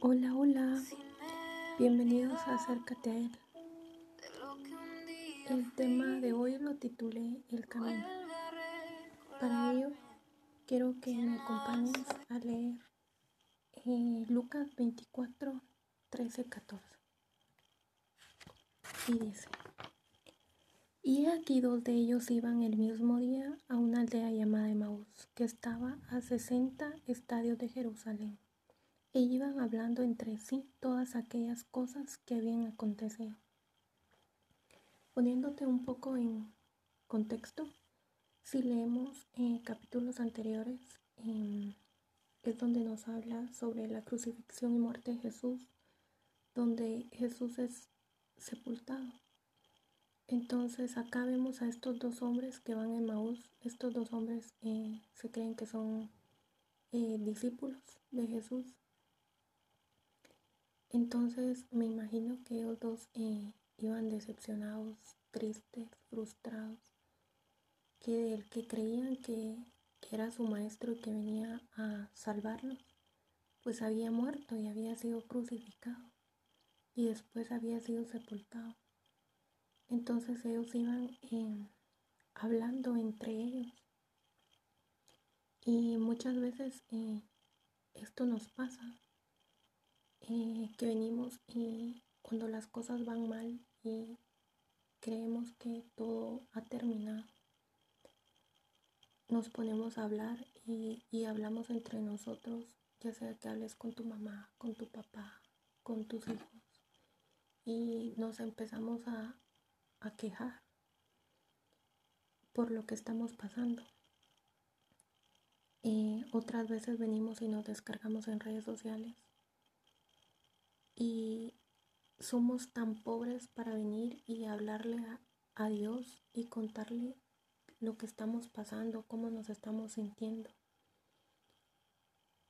Hola, hola. Bienvenidos a Acércate a Él. El tema de hoy lo titulé El Camino. Para ello, quiero que me acompañes a leer eh, Lucas 24, 13, 14. Y dice, y aquí dos de ellos iban el mismo día a una aldea llamada Emaús, que estaba a 60 estadios de Jerusalén e iban hablando entre sí todas aquellas cosas que habían acontecido. Poniéndote un poco en contexto, si leemos en capítulos anteriores, em, es donde nos habla sobre la crucifixión y muerte de Jesús, donde Jesús es sepultado. Entonces acá vemos a estos dos hombres que van en Maús. Estos dos hombres eh, se creen que son eh, discípulos de Jesús entonces me imagino que ellos dos eh, iban decepcionados, tristes, frustrados, que el que creían que, que era su maestro y que venía a salvarlos, pues había muerto y había sido crucificado y después había sido sepultado. Entonces ellos iban eh, hablando entre ellos. Y muchas veces eh, esto nos pasa. Eh, que venimos y cuando las cosas van mal y creemos que todo ha terminado, nos ponemos a hablar y, hablamos entre nosotros, ya sea que hables con tu mamá, con tu papá, con tus hijos, y nos empezamos a, a quejar por lo que estamos pasando. Eh, otras veces venimos y nos descargamos en redes sociales y somos tan pobres para venir y hablarle a, Dios y contarle lo que estamos pasando, cómo nos estamos sintiendo.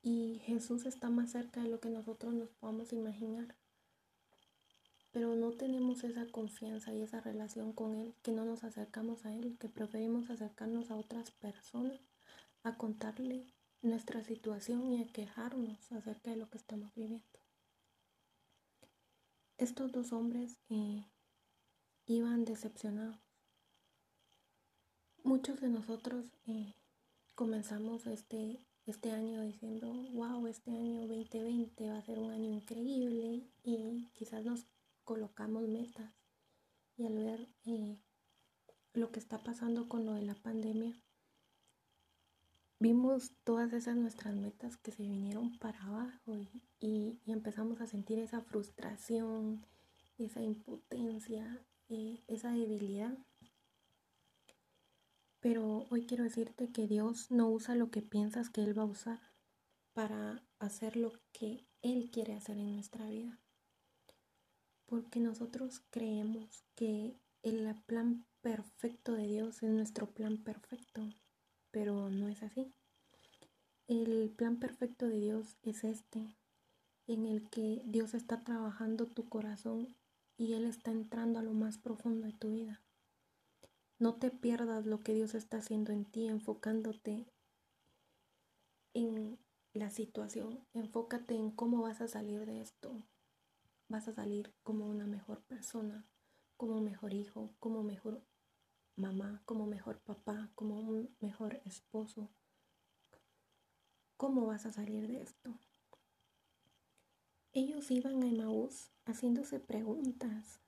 Y Jesús está más cerca de lo que nosotros nos podamos imaginar. Pero no tenemos esa confianza y esa relación con Él, que no nos acercamos a Él, que preferimos acercarnos a otras personas, a contarle nuestra situación y a quejarnos acerca de lo que estamos viviendo. Estos dos hombres eh, iban decepcionados. Muchos de nosotros eh, comenzamos este, este año diciendo, wow, este año 2020 va a ser un año increíble y quizás nos colocamos metas y al ver eh, lo que está pasando con lo de la pandemia, vimos todas esas nuestras metas que se vinieron para abajo y, empezamos a sentir esa frustración, esa impotencia, eh, esa debilidad. Pero hoy quiero decirte que Dios no usa lo que piensas que Él va a usar para hacer lo que Él quiere hacer en nuestra vida. Porque nosotros creemos que el plan perfecto de Dios es nuestro plan perfecto pero no es así. El plan perfecto de Dios es este, en el que Dios está trabajando tu corazón y Él está entrando a lo más profundo de tu vida. No te pierdas lo que Dios está haciendo en ti, enfocándote en la situación. Enfócate en cómo vas a salir de esto. Vas a salir como una mejor persona, como mejor hijo, como mejor mamá, como mejor papá, como un mejor esposo. ¿Cómo vas a salir de esto? Ellos iban a Emaús haciéndose preguntas.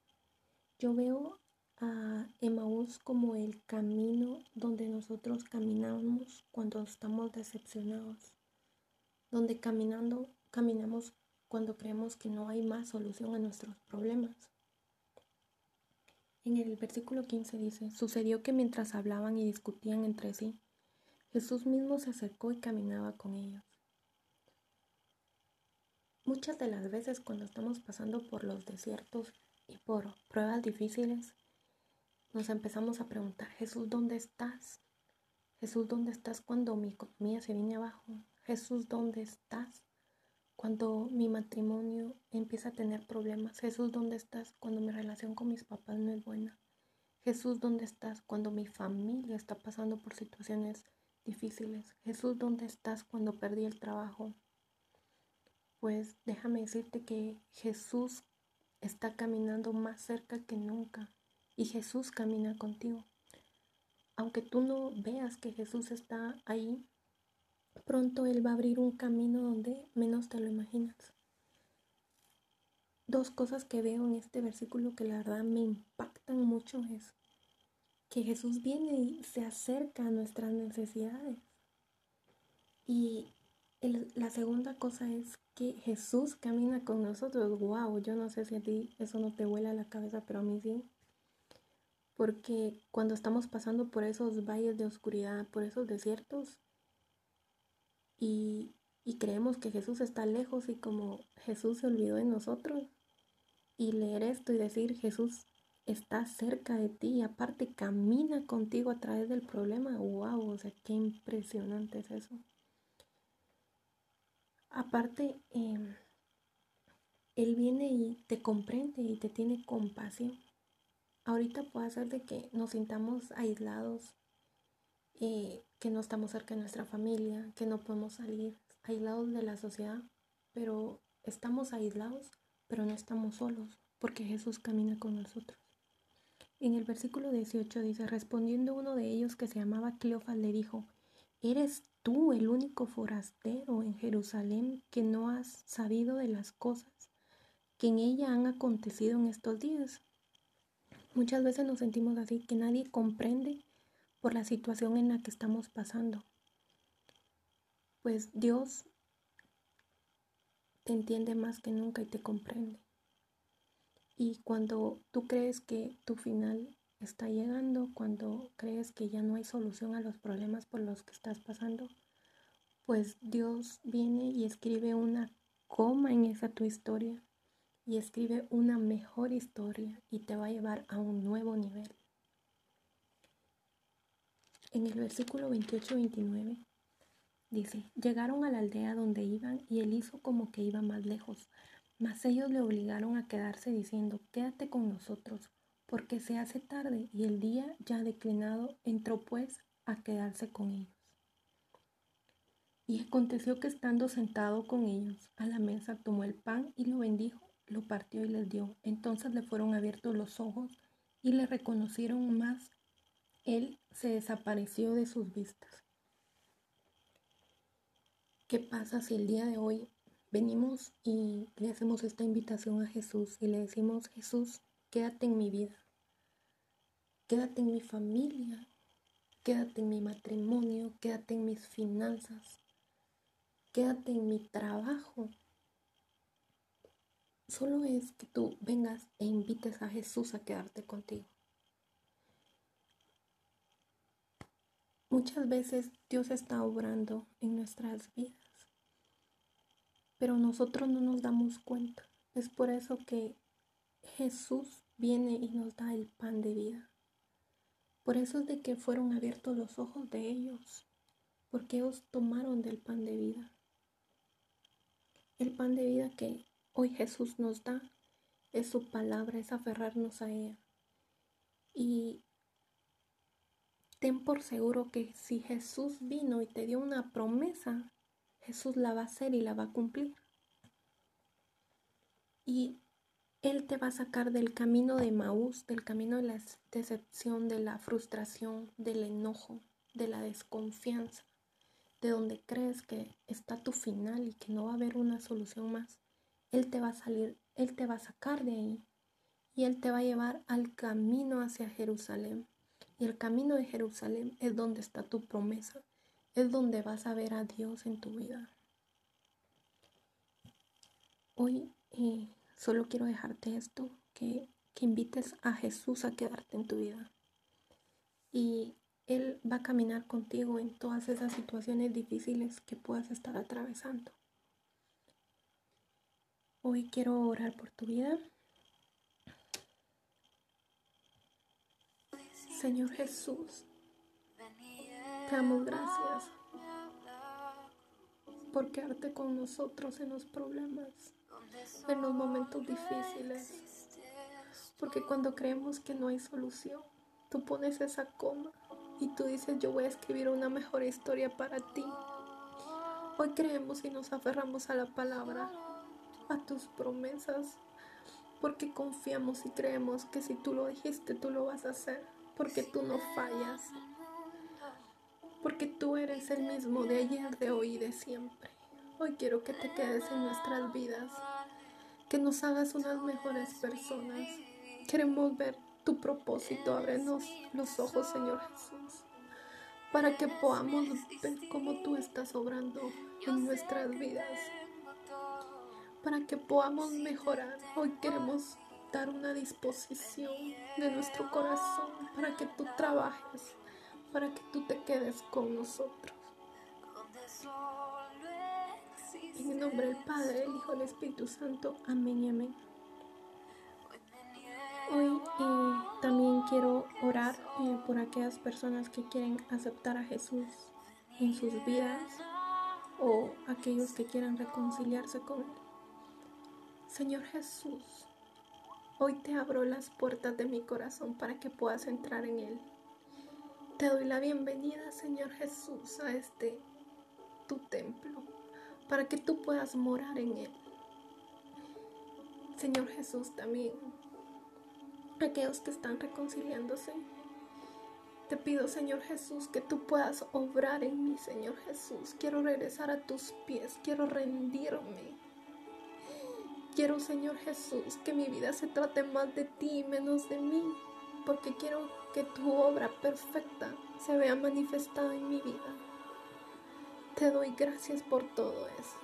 Yo veo a Emaús como el camino donde nosotros caminamos cuando estamos decepcionados, donde caminando caminamos cuando creemos que no hay más solución a nuestros problemas. En el versículo 15 dice, sucedió que mientras hablaban y discutían entre sí, Jesús mismo se acercó y caminaba con ellos. Muchas de las veces cuando estamos pasando por los desiertos y por pruebas difíciles, nos empezamos a preguntar, Jesús, ¿dónde estás? Jesús, ¿dónde estás cuando mi economía se viene abajo? Jesús, ¿dónde estás? Cuando mi matrimonio empieza a tener problemas, Jesús, ¿dónde estás? Cuando mi relación con mis papás no es buena. Jesús, ¿dónde estás? Cuando mi familia está pasando por situaciones difíciles. Jesús, ¿dónde estás? Cuando perdí el trabajo. pues déjame decirte que Jesús está caminando más cerca que nunca y Jesús camina contigo. Aunque tú no veas que Jesús está ahí, pronto Él va a abrir un camino donde menos te lo imaginas. Dos cosas que veo en este versículo que la verdad me impactan mucho es que Jesús viene y se acerca a nuestras necesidades. Y la segunda cosa es que Jesús camina con nosotros. Wow, yo no sé si a ti eso no te vuela la cabeza, pero a mí sí. Porque cuando estamos pasando por esos valles de oscuridad, por esos desiertos, y, creemos que Jesús está lejos y como Jesús se olvidó de nosotros, y leer esto y decir Jesús está cerca de ti y aparte camina contigo a través del problema, wow, o sea, qué impresionante es eso. Aparte, em, Él viene y te comprende y te tiene compasión. Ahorita puede ser de que nos sintamos aislados, que no estamos cerca de nuestra familia, que no podemos salir, aislados de la sociedad, pero estamos aislados, pero no estamos solos, porque Jesús camina con nosotros. En el versículo 18 dice, respondiendo uno de ellos que se llamaba Cleofas le dijo, ¿eres tú el único forastero en Jerusalén que no has sabido de las cosas que en ella han acontecido en estos días. Muchas veces nos sentimos así, que nadie comprende por la situación en la que estamos pasando. Pues Dios te entiende más que nunca y te comprende. Y cuando tú crees que tu final está llegando, cuando crees que ya no hay solución a los problemas por los que estás pasando, pues Dios viene y escribe una coma en esa tu historia y escribe una mejor historia y te va a llevar a un nuevo nivel. En el versículo 28-29 dice, llegaron a la aldea donde iban y él hizo como que iba más lejos, mas ellos le obligaron a quedarse diciendo, quédate con nosotros, porque se hace tarde y el día ya declinado entró pues a quedarse con ellos. Y aconteció que estando sentado con ellos a la mesa, tomó el pan y lo bendijo, lo partió y les dio. Entonces le fueron abiertos los ojos y le reconocieron más. Él se desapareció de sus vistas. ¿Qué pasa si el día de hoy venimos y le hacemos esta invitación a Jesús y le decimos, Jesús, quédate en mi vida, quédate en mi familia, quédate en mi matrimonio, quédate en mis finanzas, quédate en mi trabajo. Solo es que tú vengas e invites a Jesús a quedarte contigo. Muchas veces Dios está obrando en nuestras vidas, pero nosotros no nos damos cuenta. Es por eso que Jesús viene y nos da el pan de vida. Por eso es de que fueron abiertos los ojos de ellos, porque ellos tomaron del pan de vida. El pan de vida que hoy Jesús nos da es su palabra, es aferrarnos a ella. Y ten por seguro que si Jesús vino y te dio una promesa, Jesús la va a hacer y la va a cumplir. Y Él te va a sacar del camino de Maús, del camino de la decepción, de la frustración, del enojo, de la desconfianza de donde crees que está tu final y que no va a haber una solución más, Él te va a salir, Él te va a sacar de ahí y Él te va a llevar al camino hacia Jerusalén. Y el camino de Jerusalén es donde está tu promesa, es donde vas a ver a Dios en tu vida. Hoy eh, solo quiero dejarte esto, que, que invites a Jesús a quedarte en tu vida. Y él va a caminar contigo en todas esas situaciones difíciles que puedas estar atravesando. Hoy quiero orar por tu vida. Señor Jesús, te damos gracias por quedarte con nosotros en los problemas, en los momentos difíciles. Porque cuando creemos que no hay solución, tú pones esa coma y tú dices, yo voy a escribir una mejor historia para ti. Hoy creemos y nos aferramos a la palabra a tus promesas, porque confiamos y creemos que si tú lo dijiste, tú lo vas a hacer, porque tú no fallas, porque tú eres el mismo de ayer, de hoy y de siempre. Hoy quiero que te quedes en nuestras vidas, que nos hagas unas mejores personas. Queremos ver tu propósito, ábrenos los ojos, Señor Jesús, para que podamos ver cómo tú estás obrando en nuestras vidas para que podamos mejorar. Hoy queremos una disposición de nuestro corazón para que tú trabajes, para que tú te quedes con nosotros. En el nombre del Padre, el Hijo y el Espíritu Santo. Amén y amén. Hoy eh, también quiero orar eh, por aquellas personas que quieren aceptar a Jesús en sus vidas o aquellos que quieran reconciliarse con Él. Señor Jesús, hoy te abro las puertas de mi corazón para que puedas entrar en él. Te doy la bienvenida, Señor Jesús, a este tu templo, para que tú puedas morar en él. Señor Jesús, también aquellos que están reconciliándose, te pido, Señor Jesús, que tú puedas obrar en mí, Señor Jesús. Quiero regresar a tus pies, quiero rendirme Quiero, Señor Jesús, que mi vida se trate más de ti y menos de mí, porque quiero que tu obra perfecta se vea manifestada en mi vida. Te doy gracias por todo eso,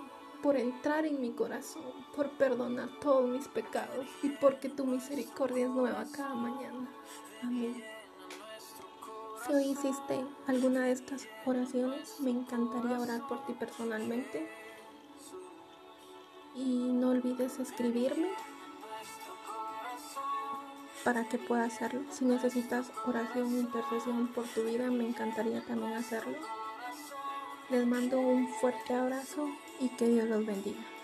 por entrar en mi corazón, por perdonar todos mis pecados y porque tu misericordia es nueva cada mañana. Amén. Si hoy hiciste alguna de estas oraciones, me encantaría orar por ti personalmente y no olvides escribirme para que pueda hacerlo. Si necesitas oración o intercesión por tu vida, me encantaría también hacerlo. Les mando un fuerte abrazo y que Dios los bendiga.